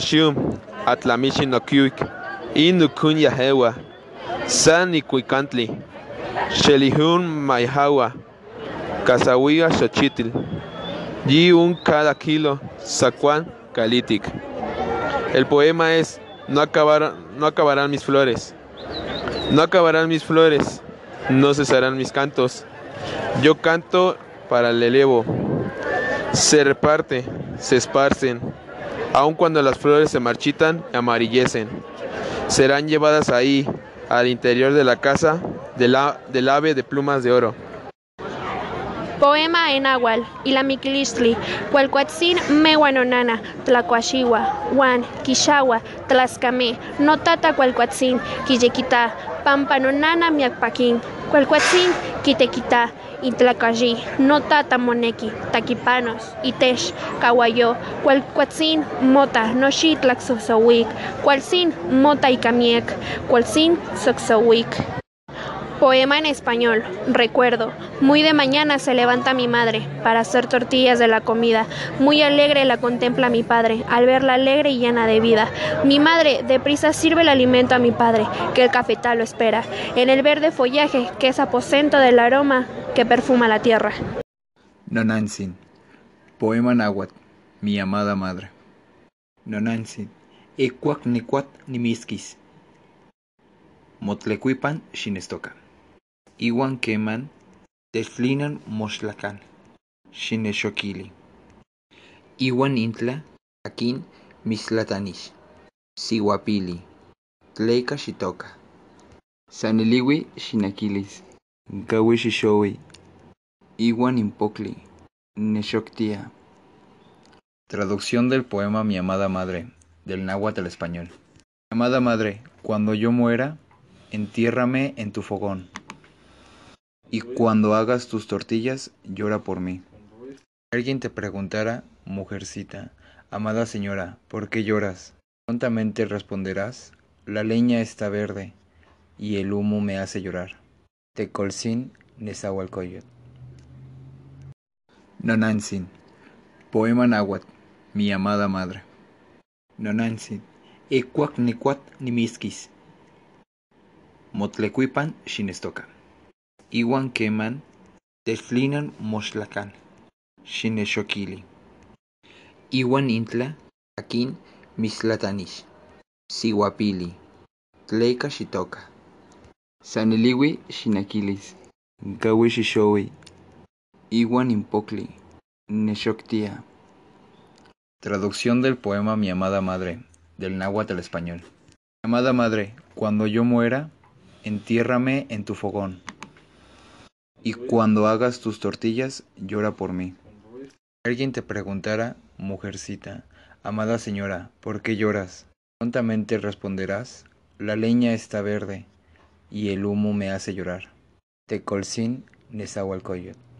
Xium, Atlamishin no Kyuk, Inukun Yahewa, San Ikuicantli, Shelihun Maihawa, Casahuiga Xochitl, Yi un cada kilo, Sacuan Calitic. El poema es no, no acabarán mis flores, no acabarán mis flores, no cesarán mis cantos. Yo canto para el elevo, se reparte, se esparcen, aun cuando las flores se marchitan y amarillecen. Serán llevadas ahí, al interior de la casa del, del ave de plumas de oro. Poema en Agual, Ilamiquilistli, Cualcuatzin, Mehuanonana, Tlacuachiwa, Juan, Quixagua, Tlascamé, Notata Cualcuatzin, Quillequita, Pampanonana Miacpaquín, Cualcuatzin, Quitequita, Intlacayi, Notata Moneki, Taquipanos, Itesh, Cahuayo, Cualcuatzin, Mota, Noshi Tlaxoxowic, Cualcin, Mota y Camiec, Cualcin, Soxowic. Poema en español. Recuerdo. Muy de mañana se levanta mi madre para hacer tortillas de la comida. Muy alegre la contempla mi padre al verla alegre y llena de vida. Mi madre deprisa sirve el alimento a mi padre, que el cafetal lo espera, en el verde follaje que es aposento del aroma que perfuma la tierra. Nonansin. Poema náhuatl. Mi amada madre. Nonansin. Ecuac necuat nimiskis. Motlecuipan xinestoca. Iwan keman teflinan moxlacan. Xinexoquili. Iwan intla akin mislatanish. Sihuapili. Tleika xitoca. Saniliwi xinaquilis. Nkawi xixowi. Iwan impocli. Nexoctia. Traducción del poema Mi amada madre, del náhuatl español. Amada madre, cuando yo muera, entiérrame en tu fogón. Y cuando hagas tus tortillas, llora por mí. Alguien te preguntara, mujercita, amada señora, ¿por qué lloras? Prontamente responderás, la leña está verde y el humo me hace llorar. Tecolcin Nezahualcóyotl. Nonansin. Poema náhuatl. Mi amada madre. Nonansin. Ecuac necuat nimiskis. Motlecuipan xinestoca. Iwan keman teflinan moxlacan. Xinexoquili. Iwan intla akin mislatanish. Sihuapili. Tleika xitoca. Saniliwi xinaquilis. Xixowi. Iwan impocli. Nexoctia. Traducción del poema Mi amada madre, del náhuatl al español. Amada madre, cuando yo muera, entiérrame en tu fogón. Y cuando hagas tus tortillas, llora por mí. Alguien te preguntara, mujercita, amada señora, ¿por qué lloras? Prontamente responderás, la leña está verde y el humo me hace llorar. Tecolcin Nezahualcóyotl.